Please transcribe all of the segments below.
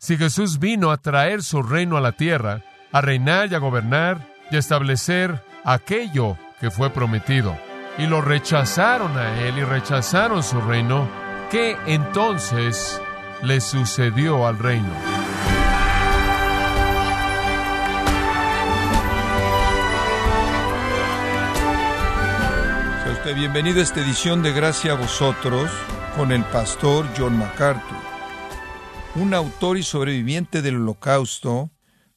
Si Jesús vino a traer su reino a la tierra, a reinar y a gobernar y a establecer aquello que fue prometido, y lo rechazaron a él y rechazaron su reino, ¿qué entonces le sucedió al reino? Sea usted bienvenido a esta edición de Gracia a vosotros con el pastor John MacArthur. Un autor y sobreviviente del holocausto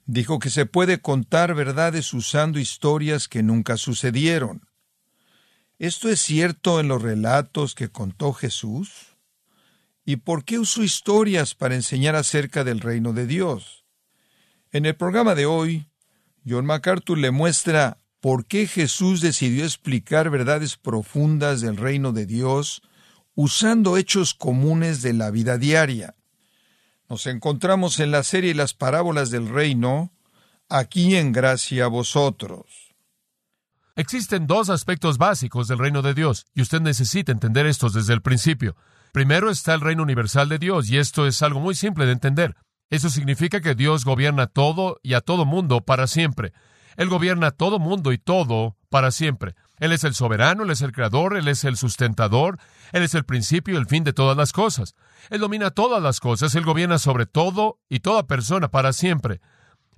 dijo que se puede contar verdades usando historias que nunca sucedieron. ¿Esto es cierto en los relatos que contó Jesús? ¿Y por qué usó historias para enseñar acerca del reino de Dios? En el programa de hoy, John MacArthur le muestra por qué Jesús decidió explicar verdades profundas del reino de Dios usando hechos comunes de la vida diaria. Nos encontramos en la serie Las parábolas del reino, aquí en gracia a vosotros. Existen dos aspectos básicos del reino de Dios, y usted necesita entender estos desde el principio. Primero está el reino universal de Dios, y esto es algo muy simple de entender. Eso significa que Dios gobierna todo y a todo mundo para siempre. Él gobierna todo mundo y todo para siempre. Él es el soberano, Él es el creador, Él es el sustentador, Él es el principio y el fin de todas las cosas. Él domina todas las cosas, Él gobierna sobre todo y toda persona para siempre.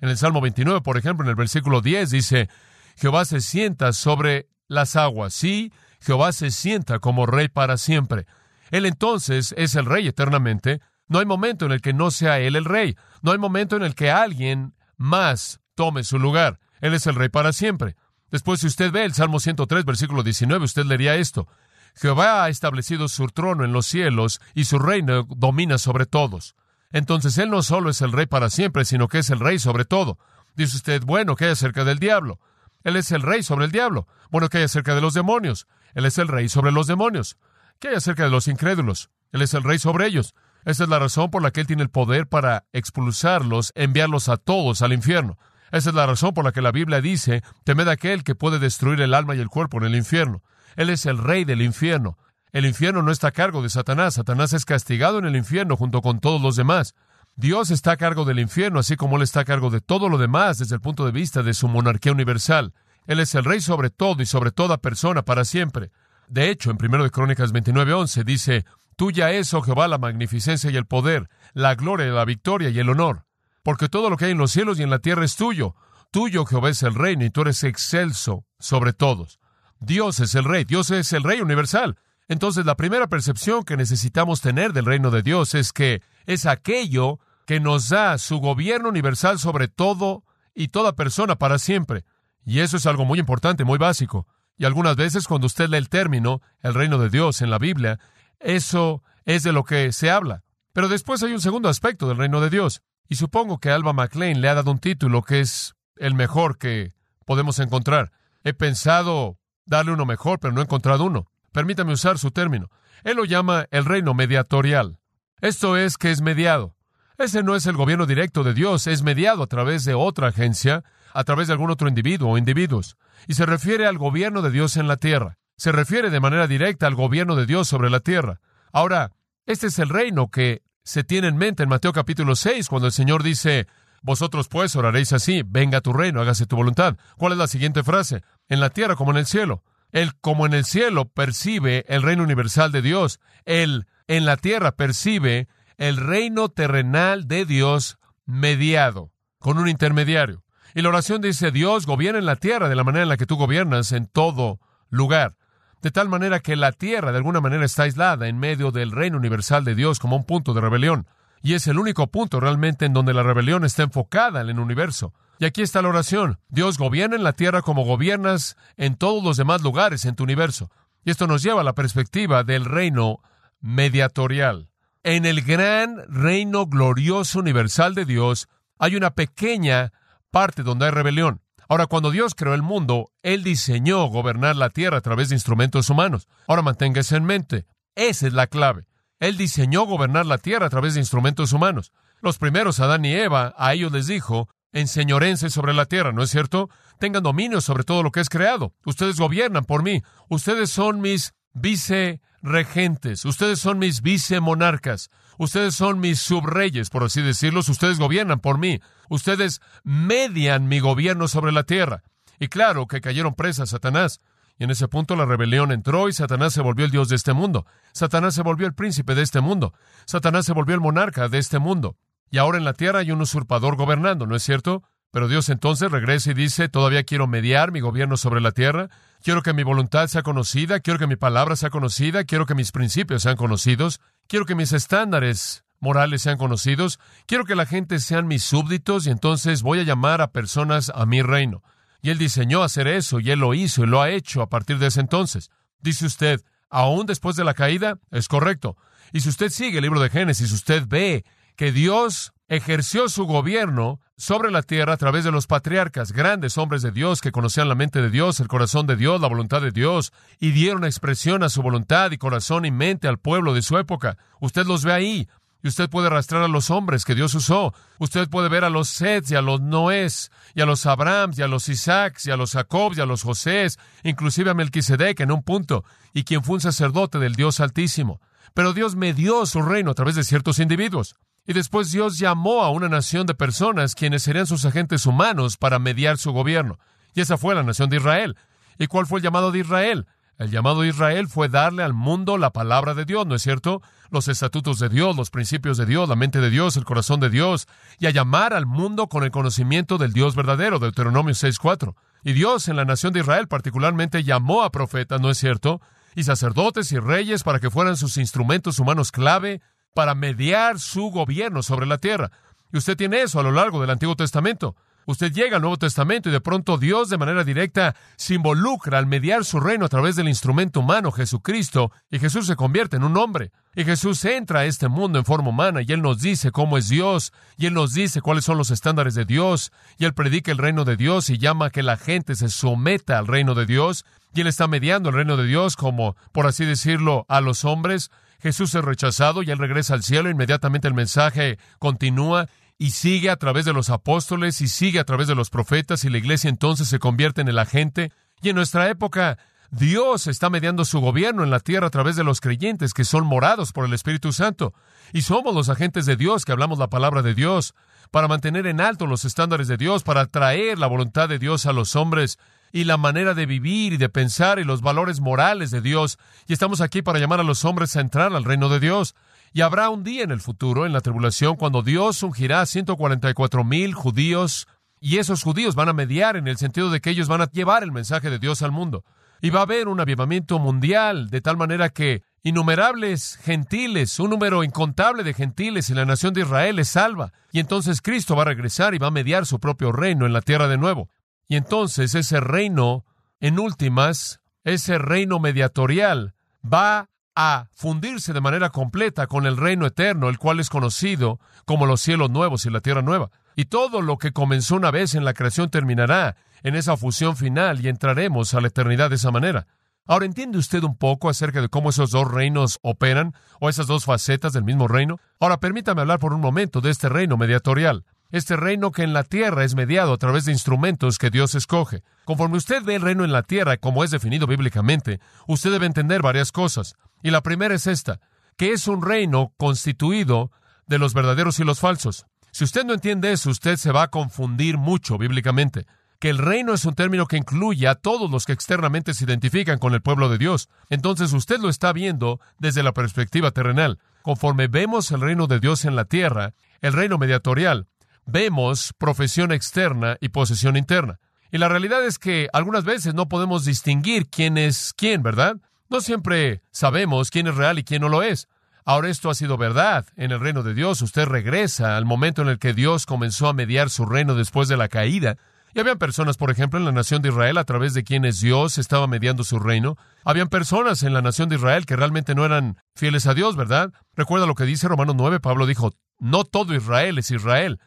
En el Salmo 29, por ejemplo, en el versículo 10 dice, Jehová se sienta sobre las aguas, sí, Jehová se sienta como rey para siempre. Él entonces es el rey eternamente. No hay momento en el que no sea Él el rey. No hay momento en el que alguien más tome su lugar. Él es el rey para siempre. Después, si usted ve el Salmo 103, versículo 19, usted leería esto. Jehová ha establecido su trono en los cielos y su reino domina sobre todos. Entonces Él no solo es el rey para siempre, sino que es el rey sobre todo. Dice usted, bueno, ¿qué hay acerca del diablo? Él es el rey sobre el diablo. Bueno, ¿qué hay acerca de los demonios? Él es el rey sobre los demonios. ¿Qué hay acerca de los incrédulos? Él es el rey sobre ellos. Esa es la razón por la que Él tiene el poder para expulsarlos, enviarlos a todos al infierno. Esa es la razón por la que la Biblia dice, temed aquel que puede destruir el alma y el cuerpo en el infierno. Él es el rey del infierno. El infierno no está a cargo de Satanás. Satanás es castigado en el infierno junto con todos los demás. Dios está a cargo del infierno, así como Él está a cargo de todo lo demás desde el punto de vista de su monarquía universal. Él es el rey sobre todo y sobre toda persona para siempre. De hecho, en 1 de Crónicas 29:11 dice, Tuya es, oh Jehová, la magnificencia y el poder, la gloria, la victoria y el honor porque todo lo que hay en los cielos y en la tierra es tuyo. Tuyo, Jehová, es el reino y tú eres excelso sobre todos. Dios es el rey, Dios es el rey universal. Entonces, la primera percepción que necesitamos tener del reino de Dios es que es aquello que nos da su gobierno universal sobre todo y toda persona para siempre. Y eso es algo muy importante, muy básico. Y algunas veces cuando usted lee el término, el reino de Dios en la Biblia, eso es de lo que se habla. Pero después hay un segundo aspecto del reino de Dios. Y supongo que Alba McLean le ha dado un título que es el mejor que podemos encontrar. He pensado darle uno mejor, pero no he encontrado uno. Permítame usar su término. Él lo llama el reino mediatorial. Esto es que es mediado. Ese no es el gobierno directo de Dios, es mediado a través de otra agencia, a través de algún otro individuo o individuos. Y se refiere al gobierno de Dios en la tierra. Se refiere de manera directa al gobierno de Dios sobre la tierra. Ahora, este es el reino que se tiene en mente en Mateo capítulo 6, cuando el Señor dice, Vosotros pues oraréis así, venga tu reino, hágase tu voluntad. ¿Cuál es la siguiente frase? En la tierra como en el cielo. Él como en el cielo percibe el reino universal de Dios. Él en la tierra percibe el reino terrenal de Dios mediado, con un intermediario. Y la oración dice, Dios gobierna en la tierra de la manera en la que tú gobiernas en todo lugar de tal manera que la tierra de alguna manera está aislada en medio del reino universal de Dios como un punto de rebelión. Y es el único punto realmente en donde la rebelión está enfocada en el universo. Y aquí está la oración. Dios gobierna en la tierra como gobiernas en todos los demás lugares en tu universo. Y esto nos lleva a la perspectiva del reino mediatorial. En el gran reino glorioso universal de Dios hay una pequeña parte donde hay rebelión. Ahora, cuando Dios creó el mundo, Él diseñó gobernar la tierra a través de instrumentos humanos. Ahora mantenga eso en mente. Esa es la clave. Él diseñó gobernar la tierra a través de instrumentos humanos. Los primeros, Adán y Eva, a ellos les dijo, enseñorense sobre la tierra, ¿no es cierto? Tengan dominio sobre todo lo que es creado. Ustedes gobiernan por mí. Ustedes son mis viceregentes. Ustedes son mis vicemonarcas. Ustedes son mis subreyes, por así decirlo. Ustedes gobiernan por mí. Ustedes median mi gobierno sobre la tierra. Y claro que cayeron presas Satanás. Y en ese punto la rebelión entró y Satanás se volvió el Dios de este mundo. Satanás se volvió el príncipe de este mundo. Satanás se volvió el monarca de este mundo. Y ahora en la tierra hay un usurpador gobernando, ¿no es cierto? Pero Dios entonces regresa y dice, todavía quiero mediar mi gobierno sobre la tierra, quiero que mi voluntad sea conocida, quiero que mi palabra sea conocida, quiero que mis principios sean conocidos, quiero que mis estándares morales sean conocidos, quiero que la gente sean mis súbditos y entonces voy a llamar a personas a mi reino. Y Él diseñó hacer eso y Él lo hizo y lo ha hecho a partir de ese entonces. Dice usted, aún después de la caída, es correcto. Y si usted sigue el libro de Génesis, usted ve que Dios ejerció su gobierno sobre la tierra a través de los patriarcas, grandes hombres de Dios que conocían la mente de Dios, el corazón de Dios, la voluntad de Dios, y dieron expresión a su voluntad y corazón y mente al pueblo de su época. Usted los ve ahí. Y usted puede arrastrar a los hombres que Dios usó. Usted puede ver a los Sets y a los Noés, y a los Abrahams, y a los Isaacs, y a los Jacobs, y a los Josés, inclusive a Melquisedec en un punto, y quien fue un sacerdote del Dios Altísimo. Pero Dios me dio su reino a través de ciertos individuos. Y después Dios llamó a una nación de personas quienes serían sus agentes humanos para mediar su gobierno. Y esa fue la nación de Israel. ¿Y cuál fue el llamado de Israel? El llamado de Israel fue darle al mundo la palabra de Dios, ¿no es cierto? Los estatutos de Dios, los principios de Dios, la mente de Dios, el corazón de Dios, y a llamar al mundo con el conocimiento del Dios verdadero, Deuteronomio 6.4. Y Dios en la nación de Israel particularmente llamó a profetas, ¿no es cierto? Y sacerdotes y reyes para que fueran sus instrumentos humanos clave para mediar su gobierno sobre la tierra. Y usted tiene eso a lo largo del Antiguo Testamento. Usted llega al Nuevo Testamento y de pronto Dios de manera directa se involucra al mediar su reino a través del instrumento humano Jesucristo y Jesús se convierte en un hombre. Y Jesús entra a este mundo en forma humana y Él nos dice cómo es Dios y Él nos dice cuáles son los estándares de Dios y Él predica el reino de Dios y llama a que la gente se someta al reino de Dios y Él está mediando el reino de Dios como, por así decirlo, a los hombres Jesús es rechazado y él regresa al cielo. Inmediatamente el mensaje continúa y sigue a través de los apóstoles y sigue a través de los profetas y la iglesia entonces se convierte en el agente. Y en nuestra época, Dios está mediando su gobierno en la tierra a través de los creyentes que son morados por el Espíritu Santo. Y somos los agentes de Dios que hablamos la palabra de Dios para mantener en alto los estándares de Dios, para traer la voluntad de Dios a los hombres y la manera de vivir y de pensar y los valores morales de Dios. Y estamos aquí para llamar a los hombres a entrar al reino de Dios. Y habrá un día en el futuro, en la tribulación, cuando Dios ungirá a 144 mil judíos, y esos judíos van a mediar en el sentido de que ellos van a llevar el mensaje de Dios al mundo. Y va a haber un avivamiento mundial, de tal manera que innumerables gentiles, un número incontable de gentiles en la nación de Israel es salva. Y entonces Cristo va a regresar y va a mediar su propio reino en la tierra de nuevo. Y entonces ese reino, en últimas, ese reino mediatorial, va a fundirse de manera completa con el reino eterno, el cual es conocido como los cielos nuevos y la tierra nueva. Y todo lo que comenzó una vez en la creación terminará en esa fusión final y entraremos a la eternidad de esa manera. Ahora, ¿entiende usted un poco acerca de cómo esos dos reinos operan o esas dos facetas del mismo reino? Ahora, permítame hablar por un momento de este reino mediatorial este reino que en la tierra es mediado a través de instrumentos que Dios escoge. Conforme usted ve el reino en la tierra como es definido bíblicamente, usted debe entender varias cosas. Y la primera es esta, que es un reino constituido de los verdaderos y los falsos. Si usted no entiende eso, usted se va a confundir mucho bíblicamente. Que el reino es un término que incluye a todos los que externamente se identifican con el pueblo de Dios. Entonces usted lo está viendo desde la perspectiva terrenal. Conforme vemos el reino de Dios en la tierra, el reino mediatorial, vemos profesión externa y posesión interna. Y la realidad es que algunas veces no podemos distinguir quién es quién, ¿verdad? No siempre sabemos quién es real y quién no lo es. Ahora esto ha sido verdad en el reino de Dios. Usted regresa al momento en el que Dios comenzó a mediar su reino después de la caída. Y habían personas, por ejemplo, en la nación de Israel a través de quienes Dios estaba mediando su reino. Habían personas en la nación de Israel que realmente no eran fieles a Dios, ¿verdad? Recuerda lo que dice Romanos 9, Pablo dijo, no todo Israel es Israel.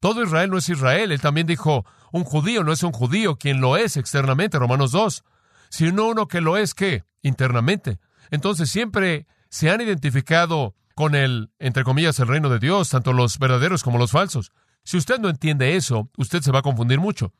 Todo Israel no es Israel. Él también dijo, un judío no es un judío, quien lo es externamente, Romanos 2, sino uno que lo es, ¿qué? Internamente. Entonces siempre se han identificado con el, entre comillas, el reino de Dios, tanto los verdaderos como los falsos. Si usted no entiende eso, usted se va a confundir mucho.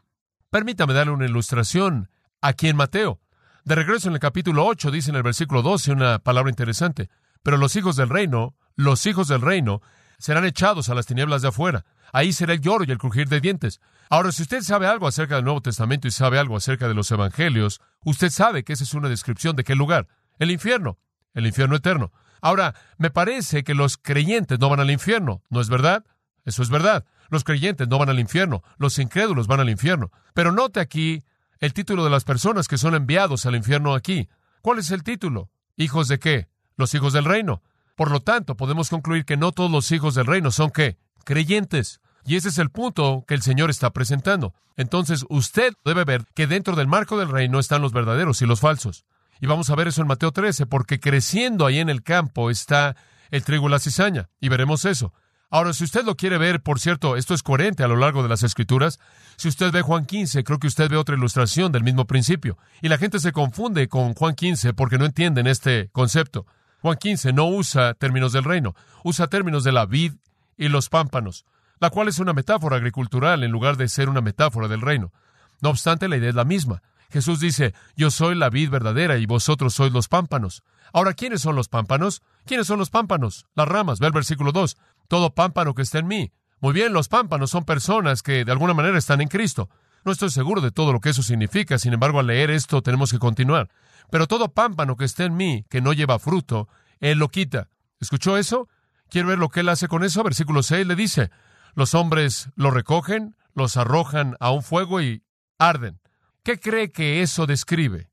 Permítame darle una ilustración aquí en Mateo. De regreso en el capítulo 8 dice en el versículo 12 una palabra interesante. Pero los hijos del reino los hijos del reino serán echados a las tinieblas de afuera. Ahí será el lloro y el crujir de dientes. Ahora, si usted sabe algo acerca del Nuevo Testamento y sabe algo acerca de los Evangelios, usted sabe que esa es una descripción de qué lugar. El infierno. El infierno eterno. Ahora, me parece que los creyentes no van al infierno, ¿no es verdad? Eso es verdad. Los creyentes no van al infierno, los incrédulos van al infierno. Pero note aquí el título de las personas que son enviados al infierno aquí. ¿Cuál es el título? ¿Hijos de qué? Los hijos del reino. Por lo tanto, podemos concluir que no todos los hijos del reino son qué? Creyentes. Y ese es el punto que el Señor está presentando. Entonces, usted debe ver que dentro del marco del reino están los verdaderos y los falsos. Y vamos a ver eso en Mateo 13, porque creciendo ahí en el campo está el trigo y la cizaña. Y veremos eso. Ahora, si usted lo quiere ver, por cierto, esto es coherente a lo largo de las Escrituras. Si usted ve Juan 15, creo que usted ve otra ilustración del mismo principio. Y la gente se confunde con Juan 15 porque no entienden este concepto. Juan 15 no usa términos del reino, usa términos de la vid y los pámpanos, la cual es una metáfora agricultural en lugar de ser una metáfora del reino. No obstante, la idea es la misma. Jesús dice, yo soy la vid verdadera y vosotros sois los pámpanos. Ahora, ¿quiénes son los pámpanos? ¿Quiénes son los pámpanos? Las ramas. Ve el versículo 2. Todo pámpano que está en mí. Muy bien, los pámpanos son personas que de alguna manera están en Cristo. No estoy seguro de todo lo que eso significa, sin embargo, al leer esto tenemos que continuar. Pero todo pámpano que esté en mí, que no lleva fruto, Él lo quita. ¿Escuchó eso? ¿Quiere ver lo que Él hace con eso? Versículo 6 le dice, los hombres lo recogen, los arrojan a un fuego y arden. ¿Qué cree que eso describe?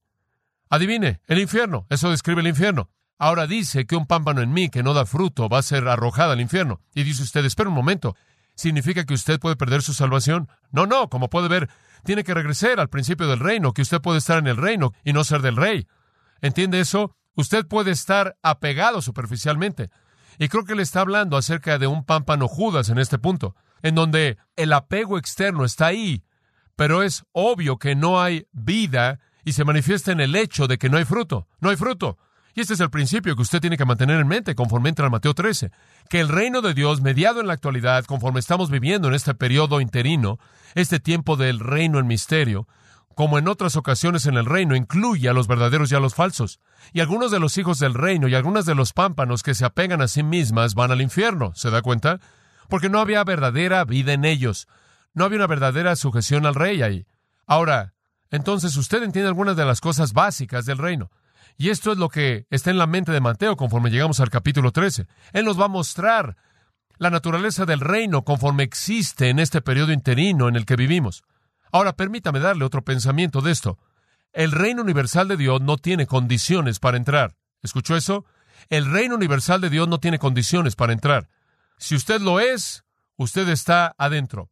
Adivine, el infierno. Eso describe el infierno. Ahora dice que un pámpano en mí que no da fruto va a ser arrojado al infierno. Y dice usted, espera un momento, ¿significa que usted puede perder su salvación? No, no, como puede ver, tiene que regresar al principio del reino, que usted puede estar en el reino y no ser del rey. ¿Entiende eso? Usted puede estar apegado superficialmente. Y creo que le está hablando acerca de un pámpano Judas en este punto, en donde el apego externo está ahí, pero es obvio que no hay vida y se manifiesta en el hecho de que no hay fruto. No hay fruto. Y este es el principio que usted tiene que mantener en mente conforme entra en Mateo 13, que el reino de Dios, mediado en la actualidad, conforme estamos viviendo en este periodo interino, este tiempo del reino en misterio, como en otras ocasiones en el reino, incluye a los verdaderos y a los falsos. Y algunos de los hijos del reino y algunos de los pámpanos que se apegan a sí mismas van al infierno, ¿se da cuenta? Porque no había verdadera vida en ellos. No había una verdadera sujeción al rey ahí. Ahora, entonces usted entiende algunas de las cosas básicas del reino. Y esto es lo que está en la mente de Mateo conforme llegamos al capítulo 13. Él nos va a mostrar la naturaleza del reino conforme existe en este periodo interino en el que vivimos. Ahora permítame darle otro pensamiento de esto. El reino universal de Dios no tiene condiciones para entrar. ¿Escuchó eso? El reino universal de Dios no tiene condiciones para entrar. Si usted lo es, usted está adentro.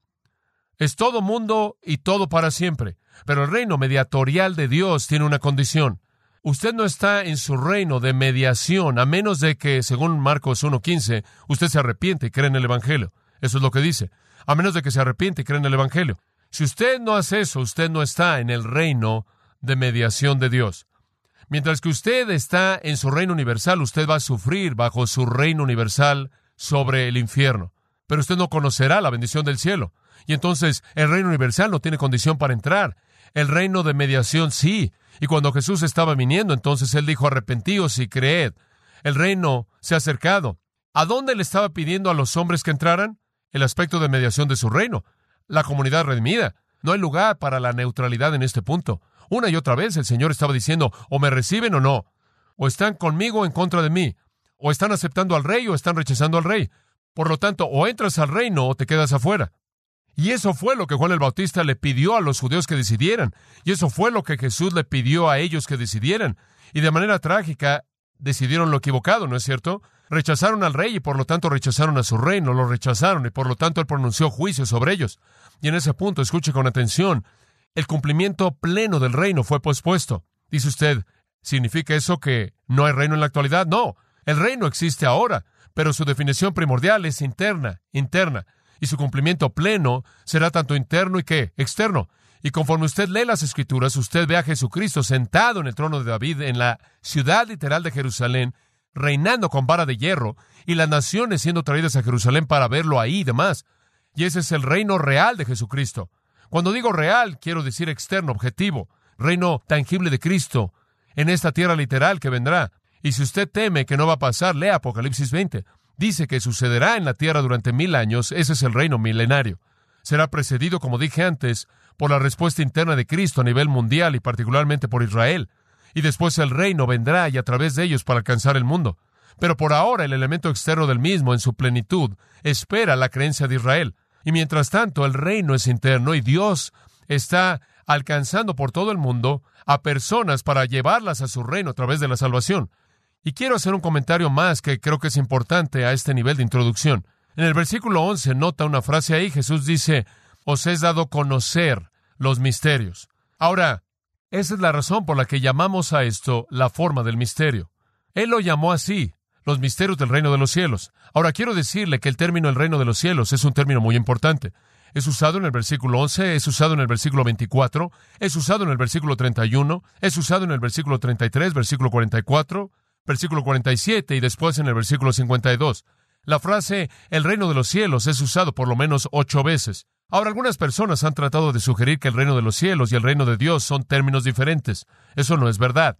Es todo mundo y todo para siempre. Pero el reino mediatorial de Dios tiene una condición. Usted no está en su reino de mediación, a menos de que, según Marcos 1.15, usted se arrepiente y cree en el Evangelio. Eso es lo que dice. A menos de que se arrepiente y cree en el Evangelio. Si usted no hace eso, usted no está en el reino de mediación de Dios. Mientras que usted está en su reino universal, usted va a sufrir bajo su reino universal sobre el infierno. Pero usted no conocerá la bendición del cielo. Y entonces el reino universal no tiene condición para entrar. El reino de mediación sí. Y cuando Jesús estaba viniendo, entonces él dijo, arrepentíos y creed. El reino se ha acercado. ¿A dónde le estaba pidiendo a los hombres que entraran? El aspecto de mediación de su reino, la comunidad redimida. No hay lugar para la neutralidad en este punto. Una y otra vez el Señor estaba diciendo, o me reciben o no, o están conmigo o en contra de mí, o están aceptando al rey o están rechazando al rey. Por lo tanto, o entras al reino o te quedas afuera. Y eso fue lo que Juan el Bautista le pidió a los judíos que decidieran. Y eso fue lo que Jesús le pidió a ellos que decidieran. Y de manera trágica decidieron lo equivocado, ¿no es cierto? Rechazaron al rey y por lo tanto rechazaron a su reino, lo rechazaron y por lo tanto él pronunció juicio sobre ellos. Y en ese punto, escuche con atención, el cumplimiento pleno del reino fue pospuesto. Dice usted, ¿significa eso que no hay reino en la actualidad? No, el reino existe ahora, pero su definición primordial es interna, interna y su cumplimiento pleno será tanto interno y que externo. Y conforme usted lee las escrituras, usted ve a Jesucristo sentado en el trono de David en la ciudad literal de Jerusalén, reinando con vara de hierro, y las naciones siendo traídas a Jerusalén para verlo ahí y demás. Y ese es el reino real de Jesucristo. Cuando digo real, quiero decir externo, objetivo, reino tangible de Cristo, en esta tierra literal que vendrá. Y si usted teme que no va a pasar, lea Apocalipsis 20. Dice que sucederá en la tierra durante mil años, ese es el reino milenario. Será precedido, como dije antes, por la respuesta interna de Cristo a nivel mundial y particularmente por Israel. Y después el reino vendrá y a través de ellos para alcanzar el mundo. Pero por ahora el elemento externo del mismo en su plenitud espera la creencia de Israel. Y mientras tanto el reino es interno y Dios está alcanzando por todo el mundo a personas para llevarlas a su reino a través de la salvación. Y quiero hacer un comentario más que creo que es importante a este nivel de introducción. En el versículo 11 nota una frase ahí, Jesús dice, os es dado conocer los misterios. Ahora, esa es la razón por la que llamamos a esto la forma del misterio. Él lo llamó así, los misterios del reino de los cielos. Ahora quiero decirle que el término el reino de los cielos es un término muy importante. Es usado en el versículo 11, es usado en el versículo 24, es usado en el versículo 31, es usado en el versículo 33, versículo 44, versículo 47 y después en el versículo 52. La frase el reino de los cielos es usado por lo menos ocho veces. Ahora, algunas personas han tratado de sugerir que el reino de los cielos y el reino de Dios son términos diferentes. Eso no es verdad.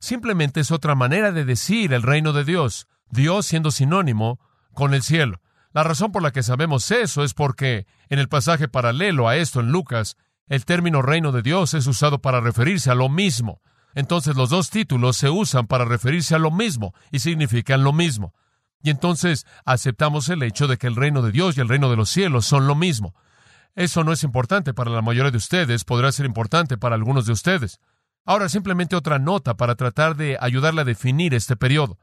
Simplemente es otra manera de decir el reino de Dios, Dios siendo sinónimo con el cielo. La razón por la que sabemos eso es porque en el pasaje paralelo a esto en Lucas, el término reino de Dios es usado para referirse a lo mismo. Entonces los dos títulos se usan para referirse a lo mismo y significan lo mismo. Y entonces aceptamos el hecho de que el reino de Dios y el reino de los cielos son lo mismo. Eso no es importante para la mayoría de ustedes, podrá ser importante para algunos de ustedes. Ahora, simplemente otra nota para tratar de ayudarle a definir este periodo.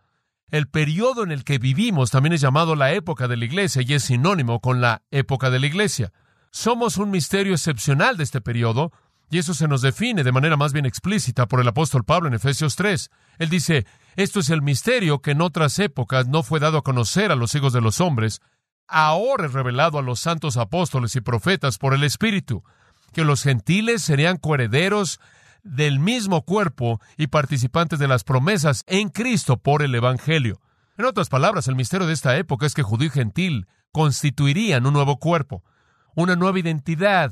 El periodo en el que vivimos también es llamado la época de la iglesia y es sinónimo con la época de la iglesia. Somos un misterio excepcional de este periodo y eso se nos define de manera más bien explícita por el apóstol Pablo en Efesios 3. Él dice, esto es el misterio que en otras épocas no fue dado a conocer a los hijos de los hombres, ahora es revelado a los santos apóstoles y profetas por el Espíritu, que los gentiles serían coherederos del mismo cuerpo y participantes de las promesas en Cristo por el Evangelio. En otras palabras, el misterio de esta época es que judío y gentil constituirían un nuevo cuerpo, una nueva identidad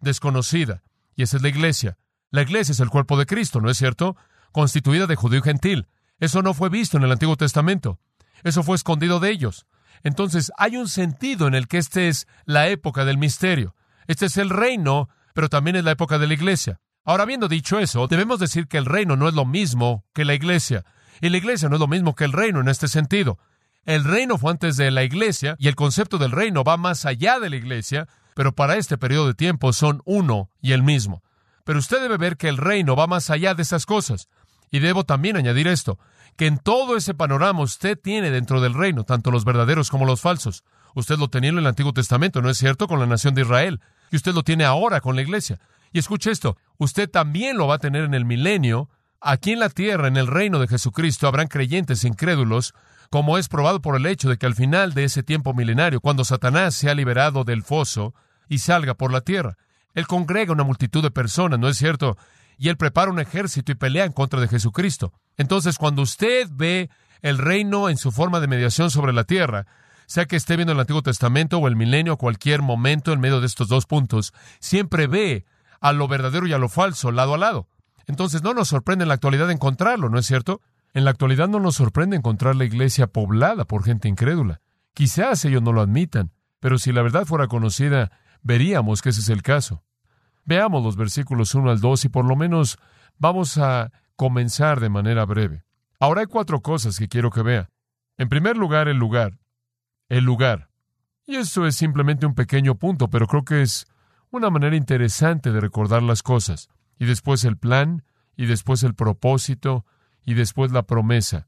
desconocida, y esa es la iglesia. La iglesia es el cuerpo de Cristo, ¿no es cierto? Constituida de judío y gentil. Eso no fue visto en el Antiguo Testamento. Eso fue escondido de ellos. Entonces, hay un sentido en el que esta es la época del misterio. Este es el reino, pero también es la época de la iglesia. Ahora, habiendo dicho eso, debemos decir que el reino no es lo mismo que la iglesia. Y la iglesia no es lo mismo que el reino en este sentido. El reino fue antes de la iglesia y el concepto del reino va más allá de la iglesia, pero para este periodo de tiempo son uno y el mismo. Pero usted debe ver que el reino va más allá de esas cosas. Y debo también añadir esto, que en todo ese panorama usted tiene dentro del reino tanto los verdaderos como los falsos. Usted lo tenía en el Antiguo Testamento, ¿no es cierto?, con la nación de Israel. Y usted lo tiene ahora con la iglesia. Y escuche esto, usted también lo va a tener en el milenio. Aquí en la tierra, en el reino de Jesucristo, habrán creyentes incrédulos, como es probado por el hecho de que al final de ese tiempo milenario, cuando Satanás se ha liberado del foso y salga por la tierra, él congrega una multitud de personas, ¿no es cierto? Y él prepara un ejército y pelea en contra de Jesucristo. Entonces, cuando usted ve el reino en su forma de mediación sobre la tierra, sea que esté viendo el Antiguo Testamento o el milenio, cualquier momento en medio de estos dos puntos, siempre ve a lo verdadero y a lo falso lado a lado. Entonces no nos sorprende en la actualidad encontrarlo, ¿no es cierto? En la actualidad no nos sorprende encontrar la iglesia poblada por gente incrédula. Quizás ellos no lo admitan, pero si la verdad fuera conocida, veríamos que ese es el caso. Veamos los versículos 1 al 2 y por lo menos vamos a comenzar de manera breve. Ahora hay cuatro cosas que quiero que vea. En primer lugar, el lugar. El lugar. Y eso es simplemente un pequeño punto, pero creo que es una manera interesante de recordar las cosas. Y después el plan, y después el propósito, y después la promesa.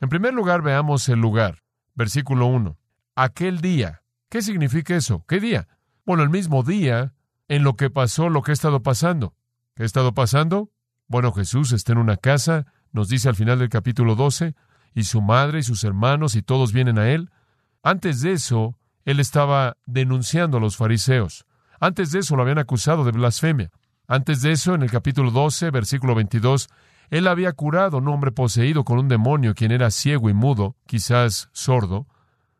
En primer lugar, veamos el lugar. Versículo 1. Aquel día. ¿Qué significa eso? ¿Qué día? Bueno, el mismo día en lo que pasó lo que ha estado pasando. ¿Qué ha estado pasando? Bueno, Jesús está en una casa, nos dice al final del capítulo 12, y su madre y sus hermanos y todos vienen a él. Antes de eso, él estaba denunciando a los fariseos. Antes de eso lo habían acusado de blasfemia. Antes de eso, en el capítulo 12, versículo 22, él había curado a un hombre poseído con un demonio, quien era ciego y mudo, quizás sordo.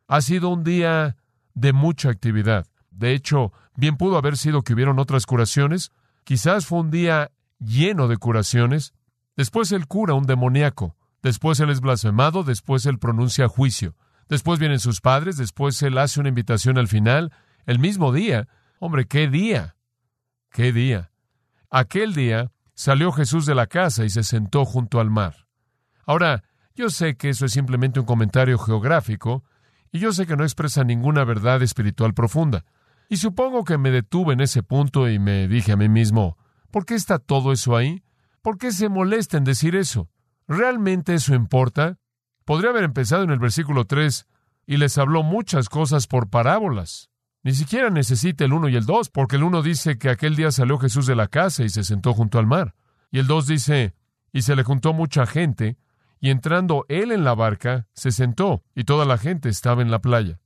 Ha sido un día de mucha actividad. De hecho, bien pudo haber sido que hubieron otras curaciones. Quizás fue un día lleno de curaciones. Después él cura un demoníaco. Después él es blasfemado. Después él pronuncia juicio. Después vienen sus padres, después él hace una invitación al final, el mismo día. Hombre, qué día, qué día. Aquel día salió Jesús de la casa y se sentó junto al mar. Ahora, yo sé que eso es simplemente un comentario geográfico, y yo sé que no expresa ninguna verdad espiritual profunda. Y supongo que me detuve en ese punto y me dije a mí mismo, ¿por qué está todo eso ahí? ¿Por qué se molesta en decir eso? ¿Realmente eso importa? Podría haber empezado en el versículo 3 y les habló muchas cosas por parábolas. Ni siquiera necesita el 1 y el 2, porque el 1 dice que aquel día salió Jesús de la casa y se sentó junto al mar. Y el 2 dice, y se le juntó mucha gente, y entrando él en la barca, se sentó, y toda la gente estaba en la playa.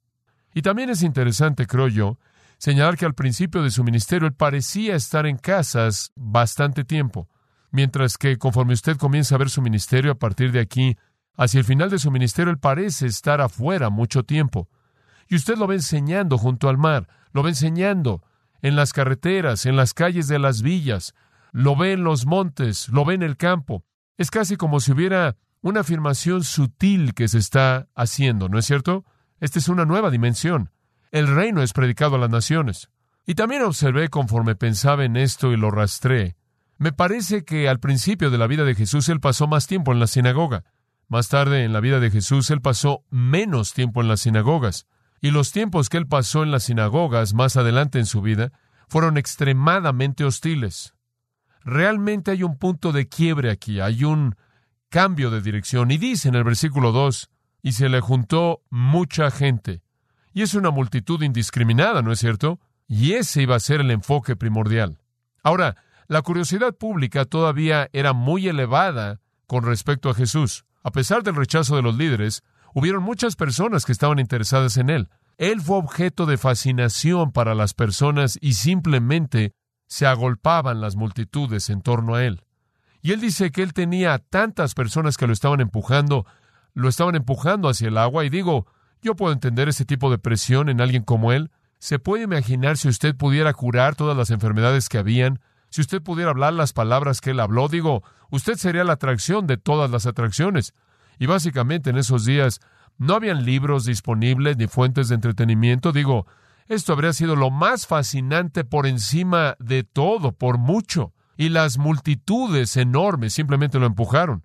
Y también es interesante, creo yo, señalar que al principio de su ministerio él parecía estar en casas bastante tiempo, mientras que conforme usted comienza a ver su ministerio a partir de aquí, hacia el final de su ministerio él parece estar afuera mucho tiempo. Y usted lo ve enseñando junto al mar, lo ve enseñando en las carreteras, en las calles de las villas, lo ve en los montes, lo ve en el campo. Es casi como si hubiera una afirmación sutil que se está haciendo, ¿no es cierto? Esta es una nueva dimensión. El reino es predicado a las naciones. Y también observé conforme pensaba en esto y lo rastré. Me parece que al principio de la vida de Jesús él pasó más tiempo en la sinagoga. Más tarde en la vida de Jesús él pasó menos tiempo en las sinagogas. Y los tiempos que él pasó en las sinagogas más adelante en su vida fueron extremadamente hostiles. Realmente hay un punto de quiebre aquí, hay un cambio de dirección. Y dice en el versículo 2, y se le juntó mucha gente. Y es una multitud indiscriminada, ¿no es cierto? Y ese iba a ser el enfoque primordial. Ahora, la curiosidad pública todavía era muy elevada con respecto a Jesús. A pesar del rechazo de los líderes, hubieron muchas personas que estaban interesadas en él. Él fue objeto de fascinación para las personas y simplemente se agolpaban las multitudes en torno a él. Y él dice que él tenía tantas personas que lo estaban empujando, lo estaban empujando hacia el agua, y digo, yo puedo entender ese tipo de presión en alguien como él. ¿Se puede imaginar si usted pudiera curar todas las enfermedades que habían? Si usted pudiera hablar las palabras que él habló, digo, usted sería la atracción de todas las atracciones. Y básicamente en esos días no habían libros disponibles ni fuentes de entretenimiento. Digo, esto habría sido lo más fascinante por encima de todo, por mucho y las multitudes enormes simplemente lo empujaron.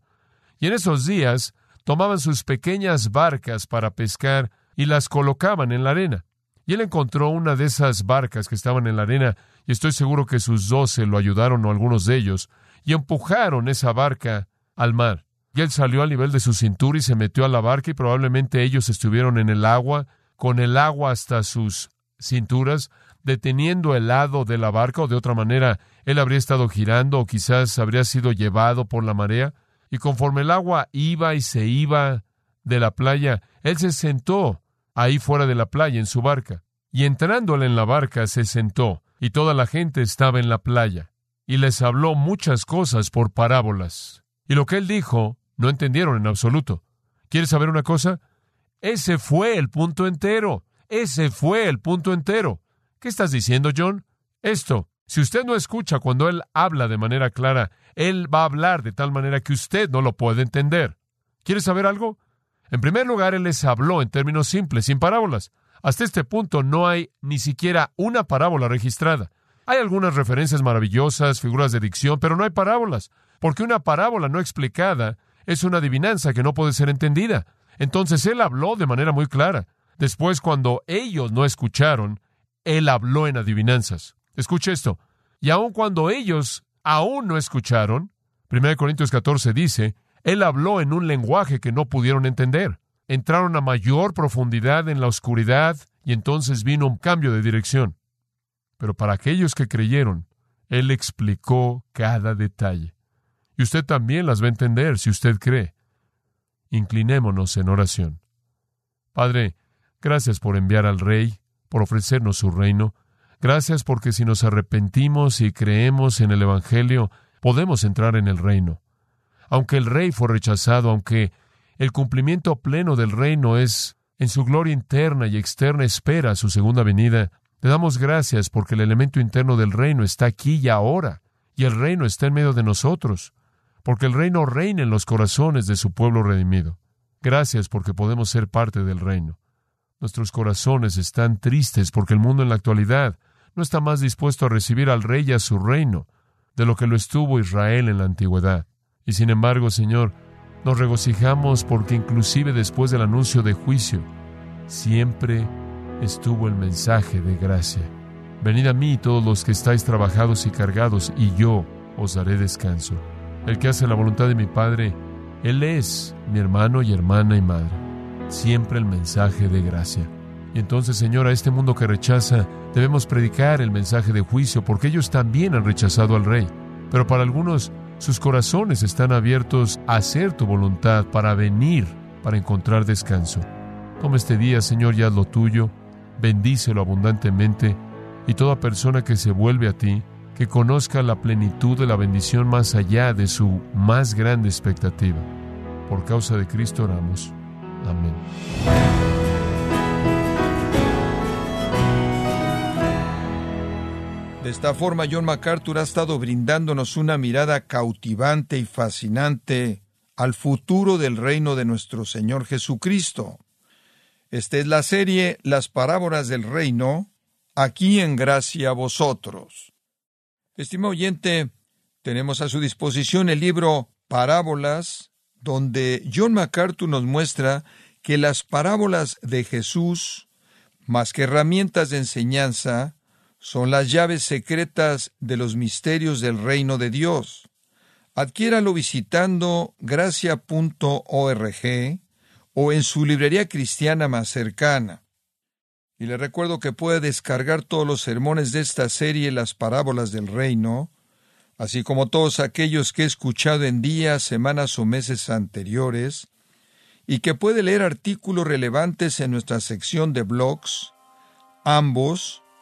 Y en esos días tomaban sus pequeñas barcas para pescar y las colocaban en la arena. Y él encontró una de esas barcas que estaban en la arena, y estoy seguro que sus doce lo ayudaron o algunos de ellos, y empujaron esa barca al mar. Y él salió al nivel de su cintura y se metió a la barca y probablemente ellos estuvieron en el agua, con el agua hasta sus cinturas, deteniendo el lado de la barca o de otra manera él habría estado girando o quizás habría sido llevado por la marea. Y conforme el agua iba y se iba de la playa, él se sentó ahí fuera de la playa en su barca. Y entrándole en la barca se sentó, y toda la gente estaba en la playa. Y les habló muchas cosas por parábolas. Y lo que él dijo no entendieron en absoluto. ¿Quieres saber una cosa? Ese fue el punto entero. Ese fue el punto entero. ¿Qué estás diciendo, John? Esto. Si usted no escucha cuando Él habla de manera clara, Él va a hablar de tal manera que usted no lo puede entender. ¿Quiere saber algo? En primer lugar, Él les habló en términos simples, sin parábolas. Hasta este punto no hay ni siquiera una parábola registrada. Hay algunas referencias maravillosas, figuras de dicción, pero no hay parábolas, porque una parábola no explicada es una adivinanza que no puede ser entendida. Entonces Él habló de manera muy clara. Después, cuando ellos no escucharon, Él habló en adivinanzas. Escuche esto. Y aun cuando ellos aún no escucharon, 1 Corintios 14 dice, Él habló en un lenguaje que no pudieron entender. Entraron a mayor profundidad en la oscuridad y entonces vino un cambio de dirección. Pero para aquellos que creyeron, Él explicó cada detalle. Y usted también las va a entender si usted cree. Inclinémonos en oración. Padre, gracias por enviar al Rey, por ofrecernos su reino. Gracias porque si nos arrepentimos y creemos en el Evangelio, podemos entrar en el reino. Aunque el rey fue rechazado, aunque el cumplimiento pleno del reino es en su gloria interna y externa espera su segunda venida, le damos gracias porque el elemento interno del reino está aquí y ahora, y el reino está en medio de nosotros, porque el reino reina en los corazones de su pueblo redimido. Gracias porque podemos ser parte del reino. Nuestros corazones están tristes porque el mundo en la actualidad no está más dispuesto a recibir al rey y a su reino de lo que lo estuvo Israel en la antigüedad. Y sin embargo, Señor, nos regocijamos porque inclusive después del anuncio de juicio, siempre estuvo el mensaje de gracia. Venid a mí todos los que estáis trabajados y cargados, y yo os daré descanso. El que hace la voluntad de mi Padre, Él es mi hermano y hermana y madre. Siempre el mensaje de gracia. Y entonces, Señor, a este mundo que rechaza, debemos predicar el mensaje de juicio, porque ellos también han rechazado al Rey. Pero para algunos, sus corazones están abiertos a hacer tu voluntad, para venir, para encontrar descanso. Toma este día, Señor, y haz lo tuyo, bendícelo abundantemente, y toda persona que se vuelve a ti, que conozca la plenitud de la bendición más allá de su más grande expectativa. Por causa de Cristo oramos. Amén. De esta forma, John MacArthur ha estado brindándonos una mirada cautivante y fascinante al futuro del reino de nuestro Señor Jesucristo. Esta es la serie Las parábolas del reino, aquí en gracia a vosotros. Estimado oyente, tenemos a su disposición el libro Parábolas, donde John MacArthur nos muestra que las parábolas de Jesús, más que herramientas de enseñanza, son las llaves secretas de los misterios del reino de Dios. Adquiéralo visitando gracia.org o en su librería cristiana más cercana. Y le recuerdo que puede descargar todos los sermones de esta serie Las parábolas del reino, así como todos aquellos que he escuchado en días, semanas o meses anteriores, y que puede leer artículos relevantes en nuestra sección de blogs, ambos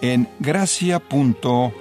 en gracia.org.